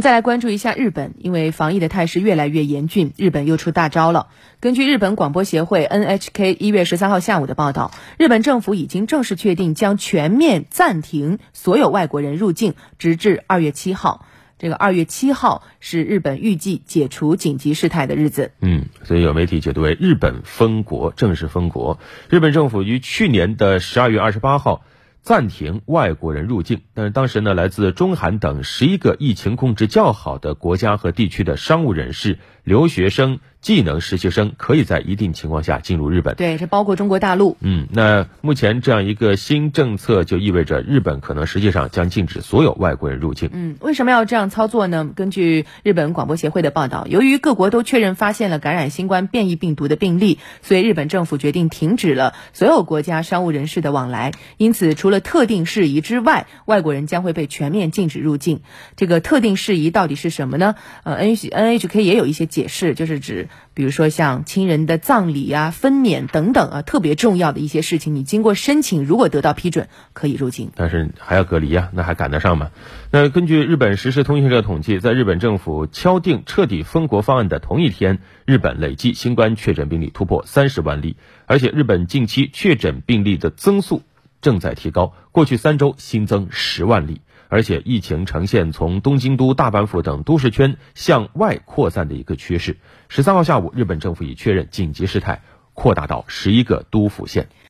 再来关注一下日本，因为防疫的态势越来越严峻，日本又出大招了。根据日本广播协会 NHK 一月十三号下午的报道，日本政府已经正式确定将全面暂停所有外国人入境，直至二月七号。这个二月七号是日本预计解除紧急事态的日子。嗯，所以有媒体解读为日本封国，正式封国。日本政府于去年的十二月二十八号。暂停外国人入境，但是当时呢，来自中韩等十一个疫情控制较好的国家和地区的商务人士、留学生。技能实习生可以在一定情况下进入日本。对，这包括中国大陆。嗯，那目前这样一个新政策就意味着日本可能实际上将禁止所有外国人入境。嗯，为什么要这样操作呢？根据日本广播协会的报道，由于各国都确认发现了感染新冠变异病毒的病例，所以日本政府决定停止了所有国家商务人士的往来。因此，除除了特定事宜之外，外国人将会被全面禁止入境。这个特定事宜到底是什么呢？呃，N H N H K 也有一些解释，就是指。比如说像亲人的葬礼啊、分娩等等啊，特别重要的一些事情，你经过申请，如果得到批准，可以入境。但是还要隔离啊，那还赶得上吗？那根据日本时事通讯社统计，在日本政府敲定彻底封国方案的同一天，日本累计新冠确诊病例突破三十万例，而且日本近期确诊病例的增速正在提高，过去三周新增十万例。而且疫情呈现从东京都、大阪府等都市圈向外扩散的一个趋势。十三号下午，日本政府已确认紧急事态扩大到十一个都府县。